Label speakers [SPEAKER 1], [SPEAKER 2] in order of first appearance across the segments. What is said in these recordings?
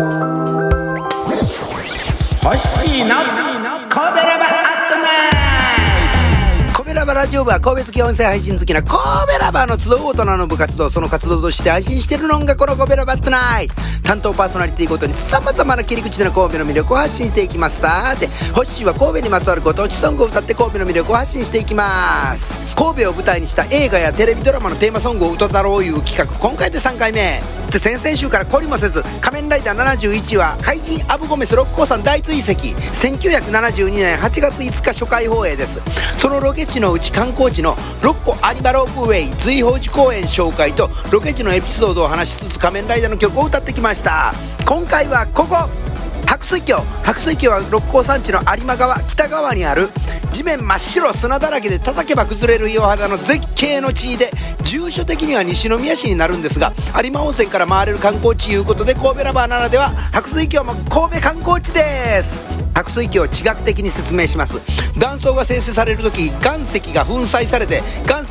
[SPEAKER 1] ほしいの。コベラバアットナイト。神戸ラバラジオ部は神戸付き音声配信好きなコベラバの集う大人の部活動その活動として配信してるのがこのコベラバアットナイト。担当パーソナリティごとにさまざまな切り口での神戸の魅力を発信していきます。さてほっしーは神戸にまつわるご当地ソングを歌って神戸の魅力を発信していきます。神戸を舞台にした映画やテレビドラマのテーマソングを歌だろういう企画今回で3回目。で先々週から懲りもせず仮面ライダー71は怪人アブゴメス六甲山大追跡。1972年8月5日初回放映です。そのロケ地のうち観光地の六甲アニマロープウェイ随宝寺公園紹介とロケ地のエピソードを話しつつ仮面ライダーの曲を歌ってきました。今回はここ。白水峡。白水峡は六甲山地の有馬川北側にある地面真っ白砂だらけで叩けば崩れる岩肌の絶景の地で住所的には西宮市になるんですが有馬温泉から回れる観光地いうことで神戸ラバーならでは白水峡も神戸観光地です。白水峡を地学的に説明します。断層が生成される時岩石が粉砕されて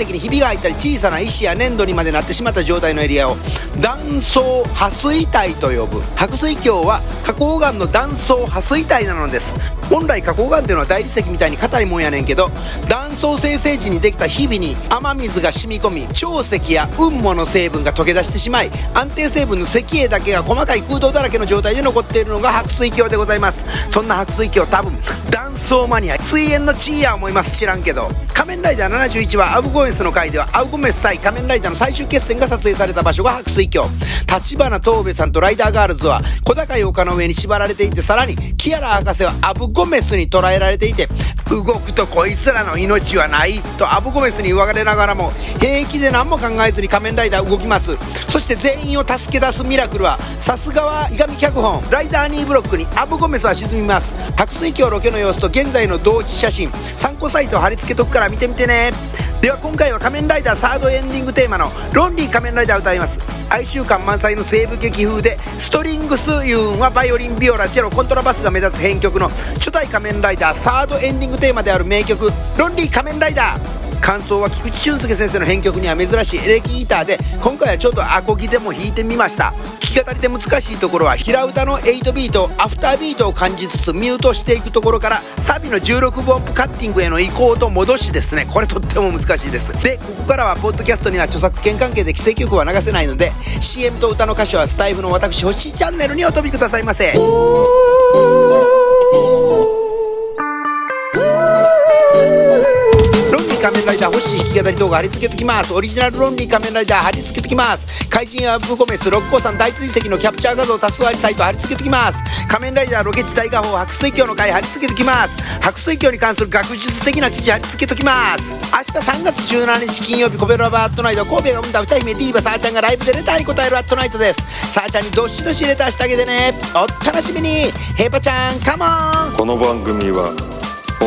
[SPEAKER 1] 石にひびが入ったり小さな石や粘土にまでなってしまった状態のエリアを断層破水帯と呼ぶ。白水峡は花崗岩の断層破水帯なのです。本来花崗岩っていうのは大理石みたいに硬いもんやねんけど断層生成時にできたひびに雨水が染み込み潮石や雲母の成分が溶け出してしまい安定成分の石英だけが細かい空洞だらけの状態で残っているのが白水峡でございます。そんな白水峡多分断層マニア水煙の地位や思います。知らんけど。仮面ライダー71はアウゴメスの回ではアウゴメス対仮面ライダーの最終決戦が撮影された場所が白水峡。立花東部さんとライダーガールズは小高い丘の上に縛られていてさらにキアラ博士はアブゴメスに捕らえられていて動くとこいつらの命はないとアブゴメスに言われながらも平気で何も考えずに仮面ライダー動きます。そして全員を助け出すミラクルはさすがは伊上脚本。ライダー2ブロックにアブゴメスは沈みます。白水峡ロケの様子と現在の同時写真参考サイト貼り付けとくから見てみてね。では今回は仮面ライダーサードエンディングテーマの「ロンリー仮面ライダー」歌います。哀愁感満載の西部劇風でストリングスユーンはバイオリンビオラチェロコントラバスが目立つ編曲の初代仮面ライダーサードエンディングテーマである名曲「ロンリー仮面ライダー」間奏は菊池俊介先生の編曲には珍しいエレキギターで今回はちょっとアコギでも弾いてみました。弾き語りで難しいところは平歌の8ビートアフタービートを感じつつミュートしていくところからサビの16分音符カッティングへの移行と戻しですね。これとっても難しいです。でここからはポッドキャストには著作権関係で既成曲は流せないので CM と歌の歌詞はスタエフの私星チャンネルにお飛びくださいませ。仮面ライダー星弾き語り動画貼り付けときます。オリジナルロンリー仮面ライダー貼り付けときます。怪人アブゴメス六甲山大追跡のキャプチャー画像多数ありサイト貼り付けときます。仮面ライダーロケ地大画法白水峡の回貼り付けときます。白水峡に関する学術的な記事貼り付けときます。明日3月17日金曜日コベロバーアットナイト神戸が生んだ歌姫ディーバサーちゃんがライブでレターに答えるアットナイトです。さーちゃんにどしどしレターしてあげてね。お楽しみに。ヘイパちゃんカモン。
[SPEAKER 2] この番組は